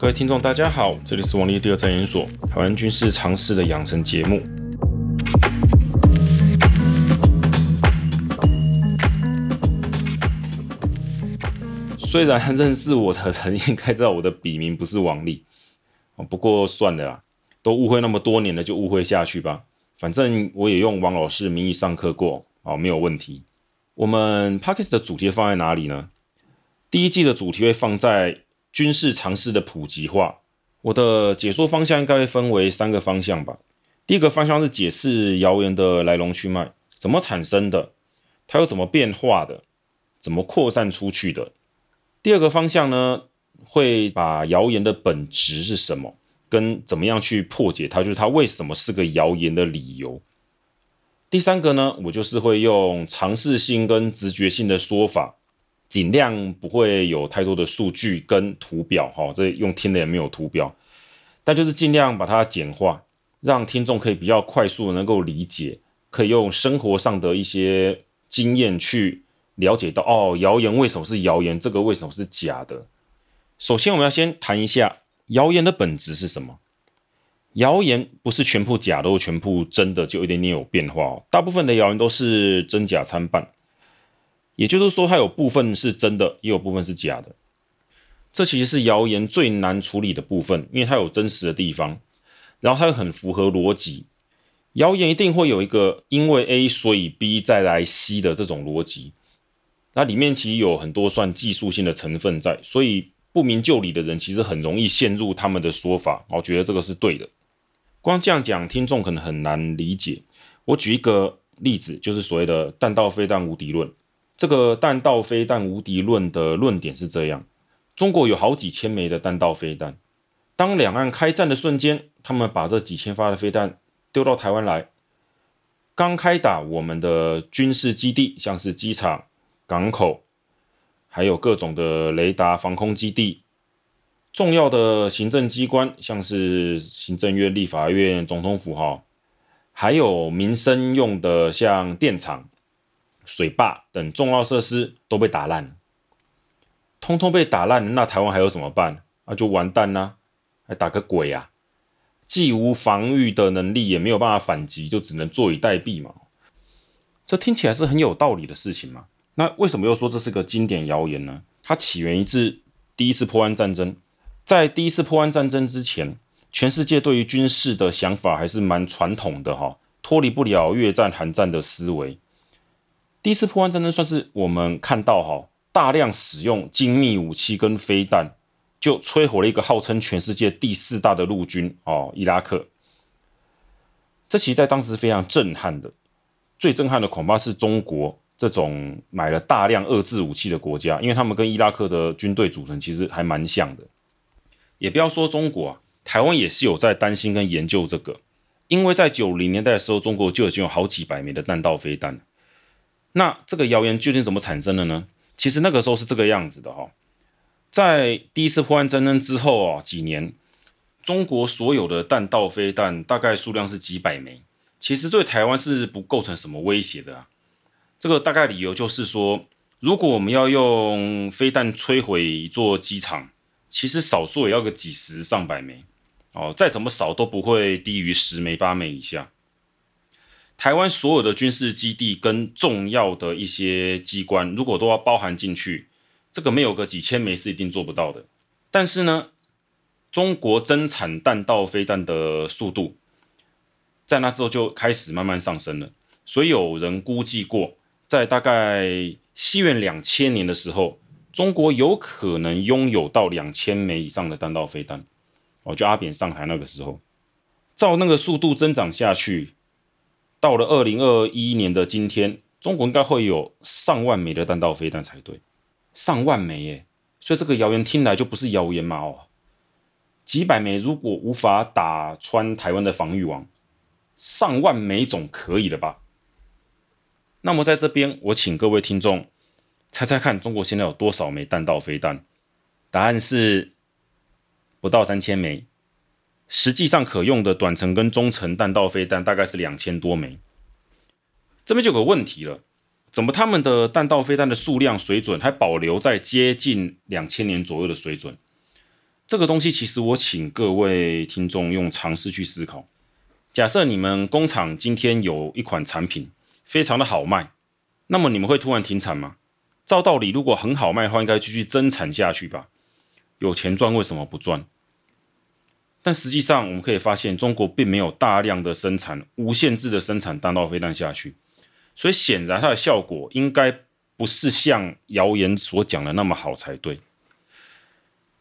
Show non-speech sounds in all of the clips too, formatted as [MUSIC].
各位听众，大家好，这里是王立第二战研所台湾军事常识的养成节目。虽然认识我的人应该知道我的笔名不是王立，不过算了啦，都误会那么多年了，就误会下去吧。反正我也用王老师的名义上课过，哦，没有问题。我们 Podcast 的主题放在哪里呢？第一季的主题会放在军事常识的普及化。我的解说方向应该分为三个方向吧。第一个方向是解释谣言的来龙去脉，怎么产生的，它又怎么变化的，怎么扩散出去的。第二个方向呢，会把谣言的本质是什么，跟怎么样去破解它，就是它为什么是个谣言的理由。第三个呢，我就是会用常识性跟直觉性的说法，尽量不会有太多的数据跟图表，哈，这用听的也没有图表，但就是尽量把它简化，让听众可以比较快速的能够理解，可以用生活上的一些经验去了解到，哦，谣言为什么是谣言，这个为什么是假的。首先，我们要先谈一下谣言的本质是什么。谣言不是全部假的，全部真的，就一点点有变化哦。大部分的谣言都是真假参半，也就是说，它有部分是真的，也有部分是假的。这其实是谣言最难处理的部分，因为它有真实的地方，然后它又很符合逻辑。谣言一定会有一个因为 A 所以 B 再来 C 的这种逻辑，那里面其实有很多算技术性的成分在，所以不明就里的人其实很容易陷入他们的说法，我觉得这个是对的。光这样讲，听众可能很难理解。我举一个例子，就是所谓的弹道飞弹无敌论。这个弹道飞弹无敌论的论点是这样：中国有好几千枚的弹道飞弹，当两岸开战的瞬间，他们把这几千发的飞弹丢到台湾来。刚开打，我们的军事基地，像是机场、港口，还有各种的雷达、防空基地。重要的行政机关，像是行政院、立法院、总统府哈，还有民生用的像电厂、水坝等重要设施都被打烂，通通被打烂，那台湾还有什么办？那就完蛋啦，还打个鬼啊！既无防御的能力，也没有办法反击，就只能坐以待毙嘛。这听起来是很有道理的事情嘛？那为什么又说这是个经典谣言呢？它起源于自第一次波湾战争。在第一次波湾战争之前，全世界对于军事的想法还是蛮传统的哈，脱离不了越战、韩战的思维。第一次波湾战争算是我们看到哈，大量使用精密武器跟飞弹，就摧毁了一个号称全世界第四大的陆军哦，伊拉克。这其实在当时非常震撼的，最震撼的恐怕是中国这种买了大量遏制武器的国家，因为他们跟伊拉克的军队组成其实还蛮像的。也不要说中国啊，台湾也是有在担心跟研究这个，因为在九零年代的时候，中国就已经有好几百枚的弹道飞弹。那这个谣言究竟怎么产生的呢？其实那个时候是这个样子的哈，在第一次波湾战争之后啊几年，中国所有的弹道飞弹大概数量是几百枚，其实对台湾是不构成什么威胁的啊。这个大概理由就是说，如果我们要用飞弹摧毁一座机场。其实少说也要个几十上百枚，哦，再怎么少都不会低于十枚八枚以下。台湾所有的军事基地跟重要的一些机关，如果都要包含进去，这个没有个几千枚是一定做不到的。但是呢，中国增产弹道飞弹的速度，在那之后就开始慢慢上升了。所以有人估计过，在大概西元两千年的时候。中国有可能拥有到两千枚以上的弹道飞弹，哦，就阿扁上台那个时候，照那个速度增长下去，到了二零二一年的今天，中国应该会有上万枚的弹道飞弹才对，上万枚耶，所以这个谣言听来就不是谣言嘛哦，几百枚如果无法打穿台湾的防御网，上万枚总可以了吧？那么在这边，我请各位听众。猜猜看，中国现在有多少枚弹道飞弹？答案是不到三千枚。实际上可用的短程跟中程弹道飞弹大概是两千多枚。这边就有个问题了，怎么他们的弹道飞弹的数量水准还保留在接近两千年左右的水准？这个东西其实我请各位听众用常识去思考。假设你们工厂今天有一款产品非常的好卖，那么你们会突然停产吗？照道理，如果很好卖的话，应该继续增产下去吧？有钱赚为什么不赚？但实际上我们可以发现，中国并没有大量的生产、无限制的生产弹道飞弹下去，所以显然它的效果应该不是像谣言所讲的那么好才对。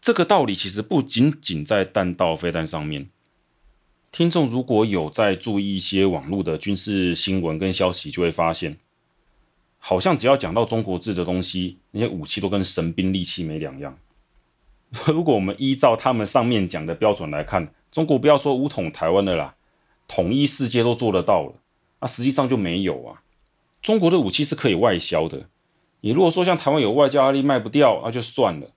这个道理其实不仅仅在弹道飞弹上面。听众如果有在注意一些网络的军事新闻跟消息，就会发现，好像只要讲到中国制的东西，那些武器都跟神兵利器没两样。[LAUGHS] 如果我们依照他们上面讲的标准来看，中国不要说武统台湾的啦，统一世界都做得到了，那实际上就没有啊。中国的武器是可以外销的，你如果说像台湾有外交压力卖不掉，那就算了。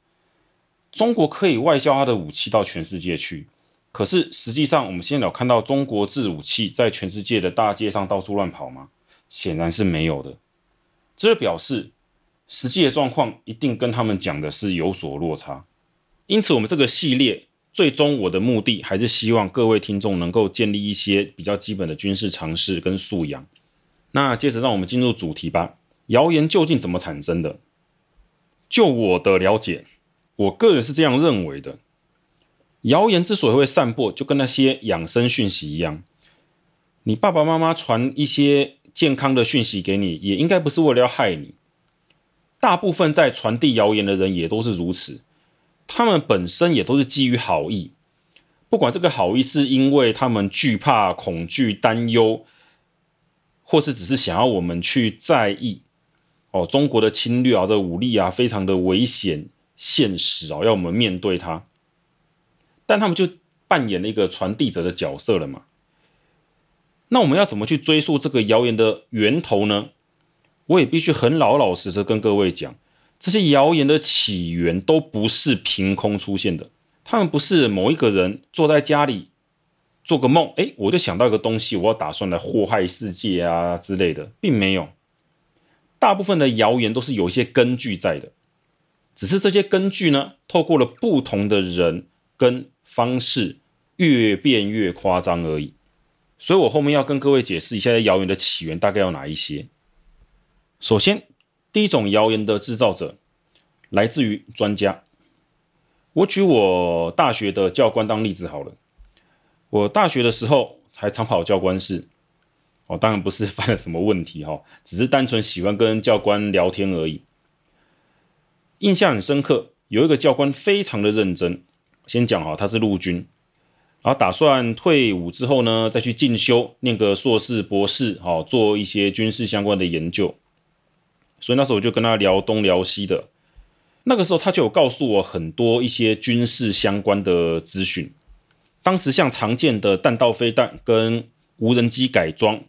中国可以外销它的武器到全世界去。可是实际上，我们现在有看到中国制武器在全世界的大街上到处乱跑吗？显然是没有的。这表示实际的状况一定跟他们讲的是有所落差。因此，我们这个系列最终我的目的还是希望各位听众能够建立一些比较基本的军事常识跟素养。那接着让我们进入主题吧。谣言究竟怎么产生的？就我的了解，我个人是这样认为的。谣言之所以会散播，就跟那些养生讯息一样。你爸爸妈妈传一些健康的讯息给你，也应该不是为了要害你。大部分在传递谣言的人也都是如此，他们本身也都是基于好意。不管这个好意是因为他们惧怕、恐惧、担忧，或是只是想要我们去在意。哦，中国的侵略啊，这武力啊，非常的危险、现实啊，要我们面对它。但他们就扮演了一个传递者的角色了嘛？那我们要怎么去追溯这个谣言的源头呢？我也必须很老老实实跟各位讲，这些谣言的起源都不是凭空出现的，他们不是某一个人坐在家里做个梦，哎，我就想到一个东西，我要打算来祸害世界啊之类的，并没有。大部分的谣言都是有一些根据在的，只是这些根据呢，透过了不同的人跟方式越变越夸张而已，所以我后面要跟各位解释一下谣言的起源大概有哪一些。首先，第一种谣言的制造者来自于专家。我举我大学的教官当例子好了。我大学的时候还常跑教官室，哦，当然不是 [LAUGHS] 犯了什么问题哈，只是单纯喜欢跟教官聊天而已。印象很深刻，有一个教官非常的认真。先讲哈，他是陆军，然后打算退伍之后呢，再去进修，念个硕士、博士，好做一些军事相关的研究。所以那时候我就跟他聊东聊西的。那个时候他就有告诉我很多一些军事相关的资讯。当时像常见的弹道飞弹跟无人机改装，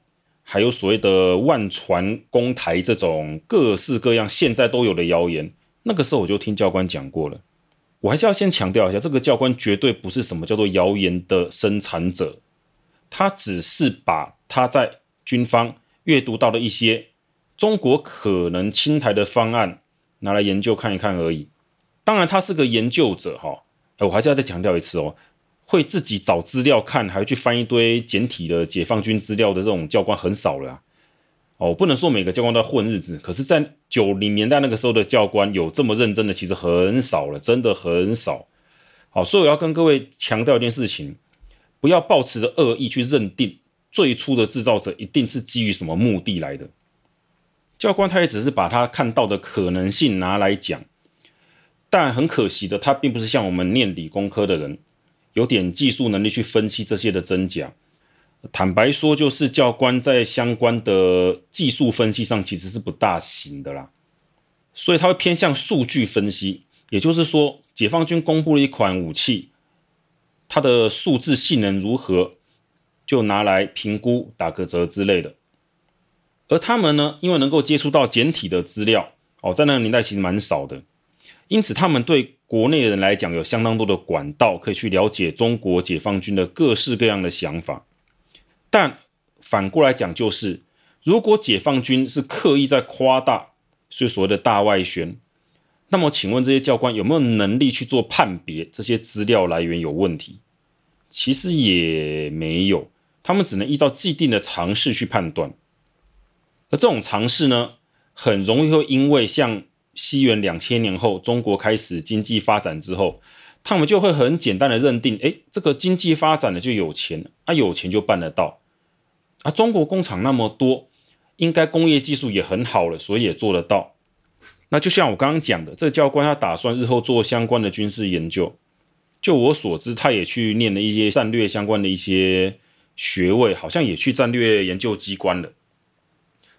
还有所谓的万船攻台这种各式各样现在都有的谣言，那个时候我就听教官讲过了。我还是要先强调一下，这个教官绝对不是什么叫做谣言的生产者，他只是把他在军方阅读到的一些中国可能清台的方案拿来研究看一看而已。当然，他是个研究者哈，我还是要再强调一次哦，会自己找资料看，还会去翻一堆简体的解放军资料的这种教官很少了。哦，不能说每个教官都在混日子，可是，在九零年代那个时候的教官有这么认真的，其实很少了，真的很少。好，所以我要跟各位强调一件事情，不要抱持着恶意去认定最初的制造者一定是基于什么目的来的。教官他也只是把他看到的可能性拿来讲，但很可惜的，他并不是像我们念理工科的人，有点技术能力去分析这些的真假。坦白说，就是教官在相关的技术分析上其实是不大行的啦，所以他会偏向数据分析，也就是说，解放军公布了一款武器，它的数字性能如何，就拿来评估打个折之类的。而他们呢，因为能够接触到简体的资料，哦，在那个年代其实蛮少的，因此他们对国内人来讲有相当多的管道可以去了解中国解放军的各式各样的想法。但反过来讲，就是如果解放军是刻意在夸大，是所谓的大外宣，那么，请问这些教官有没有能力去做判别？这些资料来源有问题？其实也没有，他们只能依照既定的常识去判断。而这种尝试呢，很容易会因为像西元两千年后中国开始经济发展之后，他们就会很简单的认定：哎，这个经济发展了就有钱，啊，有钱就办得到，啊，中国工厂那么多，应该工业技术也很好了，所以也做得到。那就像我刚刚讲的，这教官他打算日后做相关的军事研究。就我所知，他也去念了一些战略相关的一些学位，好像也去战略研究机关了。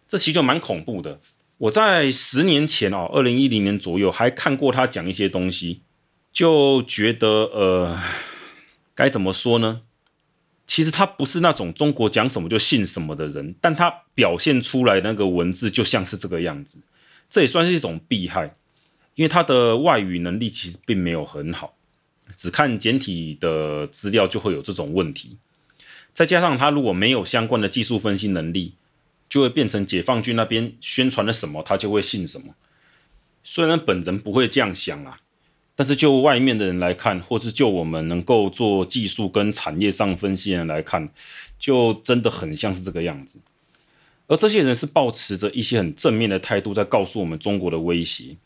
这其实就蛮恐怖的。我在十年前哦，二零一零年左右还看过他讲一些东西，就觉得呃，该怎么说呢？其实他不是那种中国讲什么就信什么的人，但他表现出来那个文字就像是这个样子。这也算是一种弊害，因为他的外语能力其实并没有很好，只看简体的资料就会有这种问题。再加上他如果没有相关的技术分析能力，就会变成解放军那边宣传了什么，他就会信什么。虽然本人不会这样想啊，但是就外面的人来看，或是就我们能够做技术跟产业上分析的人来看，就真的很像是这个样子。而这些人是抱持着一些很正面的态度，在告诉我们中国的威胁。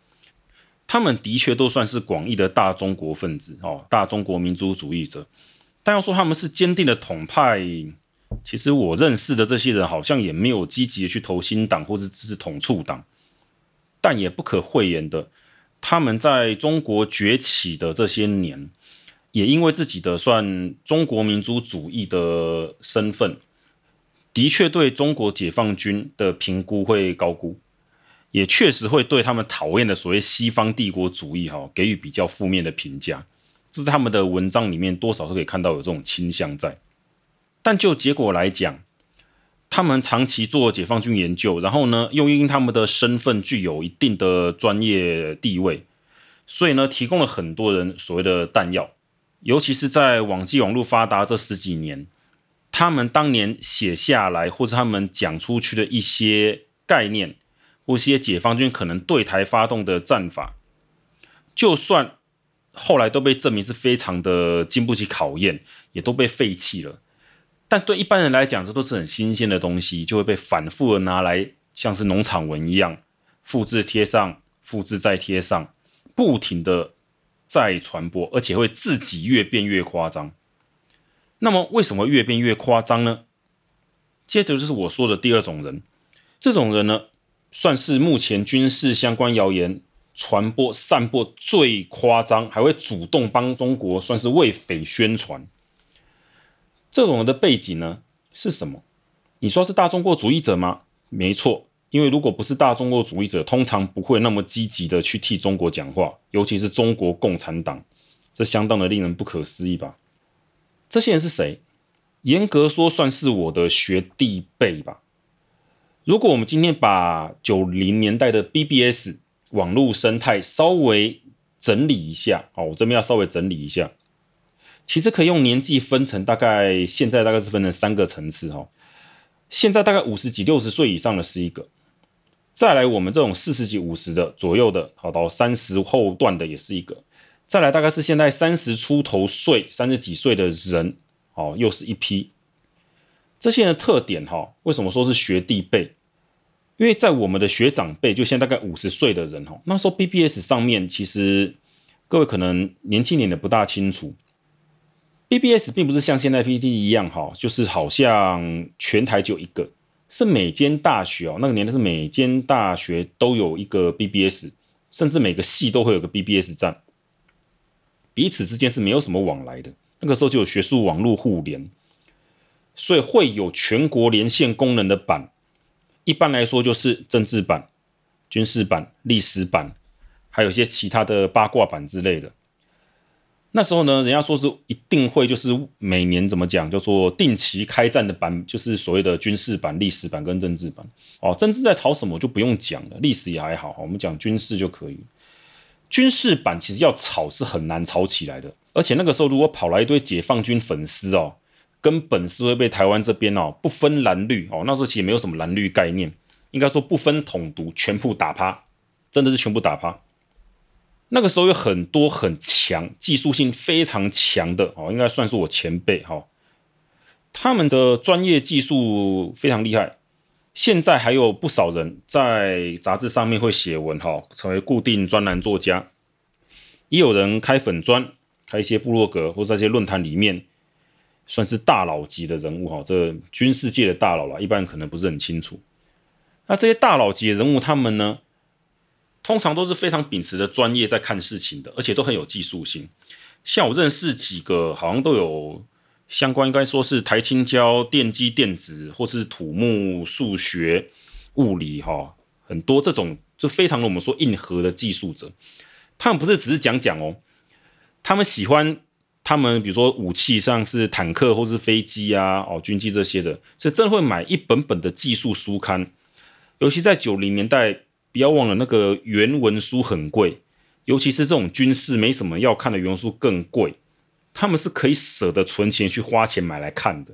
他们的确都算是广义的大中国分子哦，大中国民族主义者。但要说他们是坚定的统派，其实我认识的这些人好像也没有积极的去投新党或者支持统促党。但也不可讳言的，他们在中国崛起的这些年，也因为自己的算中国民族主义的身份。的确对中国解放军的评估会高估，也确实会对他们讨厌的所谓西方帝国主义哈给予比较负面的评价，这是他们的文章里面多少都可以看到有这种倾向在。但就结果来讲，他们长期做解放军研究，然后呢又因他们的身份具有一定的专业地位，所以呢提供了很多人所谓的弹药，尤其是在网际网络发达这十几年。他们当年写下来，或是他们讲出去的一些概念，或一些解放军可能对台发动的战法，就算后来都被证明是非常的经不起考验，也都被废弃了。但对一般人来讲，这都是很新鲜的东西，就会被反复的拿来，像是农场文一样，复制贴上，复制再贴上，不停的再传播，而且会自己越变越夸张。那么为什么越变越夸张呢？接着就是我说的第二种人，这种人呢，算是目前军事相关谣言传播散播最夸张，还会主动帮中国算是为匪宣传。这种人的背景呢是什么？你说是大中国主义者吗？没错，因为如果不是大中国主义者，通常不会那么积极的去替中国讲话，尤其是中国共产党，这相当的令人不可思议吧。这些人是谁？严格说，算是我的学弟辈吧。如果我们今天把九零年代的 BBS 网络生态稍微整理一下，哦，我这边要稍微整理一下，其实可以用年纪分成，大概现在大概是分成三个层次哈。现在大概五十几、六十岁以上的是一个，再来我们这种四十几、五十的左右的，好到三十后段的也是一个。再来大概是现在三十出头岁、三十几岁的人，哦，又是一批。这些人的特点，哈，为什么说是学弟辈？因为在我们的学长辈，就现在大概五十岁的人，哈，那时候 BBS 上面其实各位可能年轻点的不大清楚，BBS 并不是像现在 PTT 一样，哈，就是好像全台就一个，是每间大学哦，那个年代是每间大学都有一个 BBS，甚至每个系都会有个 BBS 站。彼此之间是没有什么往来的，那个时候就有学术网络互联，所以会有全国连线功能的版。一般来说就是政治版、军事版、历史版，还有一些其他的八卦版之类的。那时候呢，人家说是一定会就是每年怎么讲，叫做定期开战的版，就是所谓的军事版、历史版跟政治版。哦，政治在吵什么就不用讲了，历史也还好，我们讲军事就可以。军事版其实要吵是很难吵起来的，而且那个时候如果跑来一堆解放军粉丝哦，根本是会被台湾这边哦不分蓝绿哦，那时候其实没有什么蓝绿概念，应该说不分统独，全部打趴，真的是全部打趴。那个时候有很多很强、技术性非常强的哦，应该算是我前辈哈。他们的专业技术非常厉害，现在还有不少人在杂志上面会写文哈，成为固定专栏作家。也有人开粉专，开一些部落格或者在一些论坛里面，算是大佬级的人物哈。这军事界的大佬啦，一般人可能不是很清楚。那这些大佬级的人物，他们呢，通常都是非常秉持着专业在看事情的，而且都很有技术性。像我认识几个，好像都有相关，应该说是台青交、电机电子，或是土木、数学、物理，哈，很多这种就非常我们说硬核的技术者。他们不是只是讲讲哦，他们喜欢他们，比如说武器，上是坦克或是飞机啊，哦，军机这些的，是真会买一本本的技术书刊。尤其在九零年代，不要忘了那个原文书很贵，尤其是这种军事没什么要看的原文书更贵。他们是可以舍得存钱去花钱买来看的，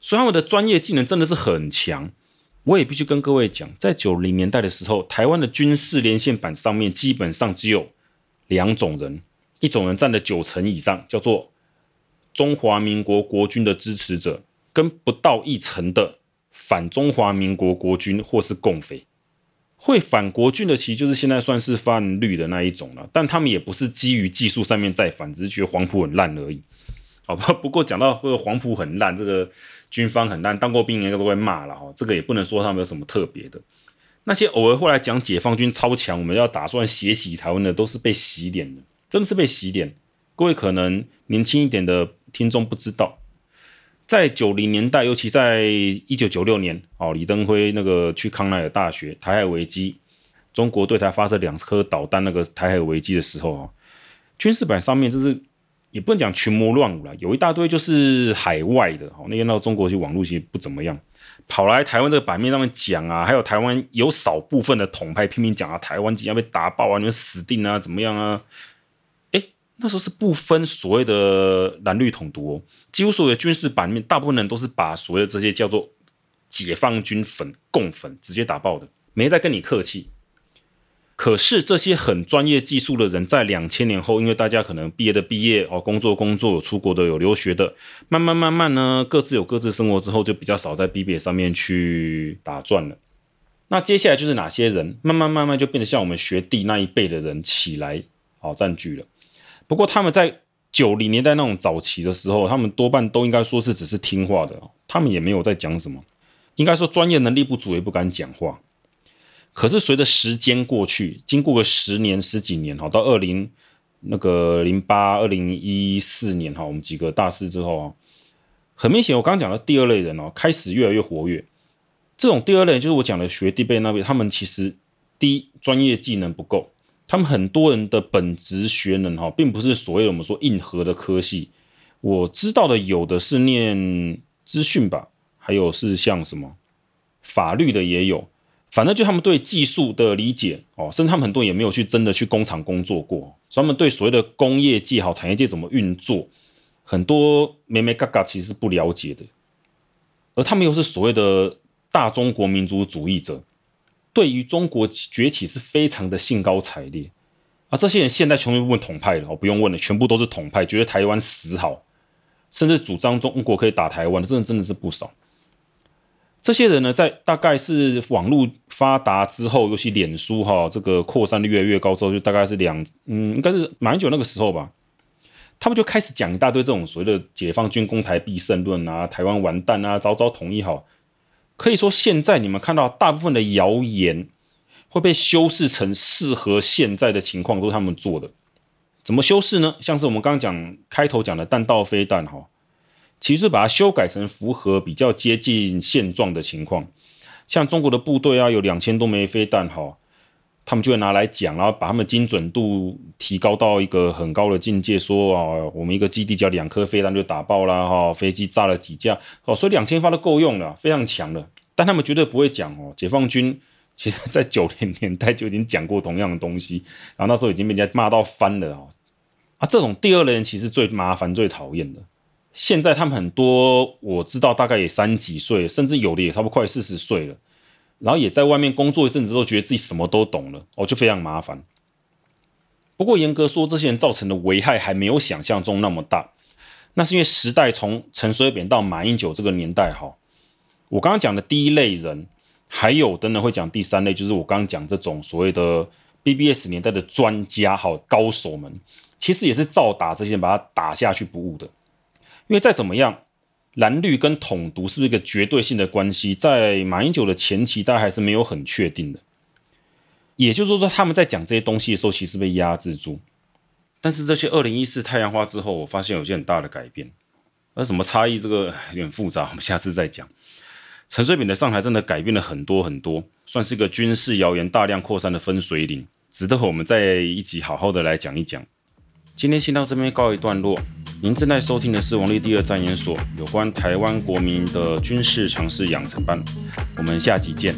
所以他们的专业技能真的是很强。我也必须跟各位讲，在九零年代的时候，台湾的军事连线版上面基本上只有两种人，一种人占了九成以上，叫做中华民国国军的支持者，跟不到一成的。反中华民国国军或是共匪，会反国军的，其实就是现在算是泛绿的那一种了。但他们也不是基于技术上面在反，只是觉得黄埔很烂而已。好吧，[LAUGHS] 不过讲到这个黄埔很烂，这个军方很烂，当过兵应该都会骂了哈。这个也不能说他们有什么特别的。那些偶尔会来讲解放军超强，我们要打算血洗台湾的，都是被洗脸的，真的是被洗脸。各位可能年轻一点的听众不知道。在九零年代，尤其在一九九六年，哦，李登辉那个去康奈尔大学，台海危机，中国对台发射两颗导弹，那个台海危机的时候啊，军事版上面就是也不能讲群魔乱舞了，有一大堆就是海外的，哦，那天到中国去网络其实不怎么样，跑来台湾这个版面上面讲啊，还有台湾有少部分的统派拼命讲啊，台湾即将被打爆啊，你们死定啊，怎么样啊？那时候是不分所谓的蓝绿统独哦，几乎所有的军事版面，大部分人都是把所谓的这些叫做解放军粉、共粉直接打爆的，没在跟你客气。可是这些很专业技术的人，在两千年后，因为大家可能毕业的毕业哦，工作工作有出国的有留学的，慢慢慢慢呢，各自有各自生活之后，就比较少在 BBS 上面去打转了。那接下来就是哪些人，慢慢慢慢就变得像我们学弟那一辈的人起来，好占据了。不过他们在九零年代那种早期的时候，他们多半都应该说是只是听话的，他们也没有在讲什么，应该说专业能力不足也不敢讲话。可是随着时间过去，经过个十年十几年哈，到二零那个零八二零一四年哈，我们几个大事之后啊，很明显我刚刚讲的第二类人哦，开始越来越活跃。这种第二类就是我讲的学弟辈那边，他们其实第一专业技能不够。他们很多人的本职学能哈，并不是所谓我们说硬核的科系。我知道的有的是念资讯吧，还有是像什么法律的也有。反正就他们对技术的理解哦，甚至他们很多也没有去真的去工厂工作过，所以他们对所谓的工业界好产业界怎么运作，很多眉眉角角其实是不了解的。而他们又是所谓的大中国民族主义者。对于中国崛起是非常的兴高采烈啊！这些人现在全部问统派了，不用问了，全部都是统派，觉得台湾死好，甚至主张中国可以打台湾的，真的真的是不少。这些人呢，在大概是网络发达之后，尤其脸书哈，这个扩散率越来越高之后，就大概是两嗯，应该是马英九那个时候吧，他们就开始讲一大堆这种所谓的解放军攻台必胜论啊，台湾完蛋啊，早早统一好。可以说，现在你们看到大部分的谣言会被修饰成适合现在的情况，都是他们做的。怎么修饰呢？像是我们刚刚讲开头讲的弹道飞弹，哈，其实把它修改成符合比较接近现状的情况。像中国的部队啊，有两千多枚飞弹，哈。他们就会拿来讲，然后把他们精准度提高到一个很高的境界，说啊，我们一个基地只要两颗飞弹就打爆了哈，飞机炸了几架哦，所以两千发都够用了，非常强的。但他们绝对不会讲哦，解放军其实在九零年代就已经讲过同样的东西，然后那时候已经被人家骂到翻了哦。啊，这种第二类人其实最麻烦、最讨厌的。现在他们很多我知道，大概也三几岁，甚至有的也差不多快四十岁了。然后也在外面工作一阵子，之后觉得自己什么都懂了，哦，就非常麻烦。不过严格说，这些人造成的危害还没有想象中那么大。那是因为时代从陈水扁到马英九这个年代，哈，我刚刚讲的第一类人，还有等等会讲第三类，就是我刚刚讲这种所谓的 BBS 年代的专家哈高手们，其实也是照打这些人，把他打下去不误的。因为再怎么样，蓝绿跟统独是不是一个绝对性的关系，在马英九的前期，大家还是没有很确定的。也就是说，他们在讲这些东西的时候，其实被压制住。但是这些二零一四太阳花之后，我发现有些很大的改变。而什么差异，这个有点复杂，我们下次再讲。陈水扁的上台真的改变了很多很多，算是一个军事谣言大量扩散的分水岭，值得我们再一起好好的来讲一讲。今天先到这边告一段落。您正在收听的是王立第二战研所有关台湾国民的军事常识养成班，我们下集见。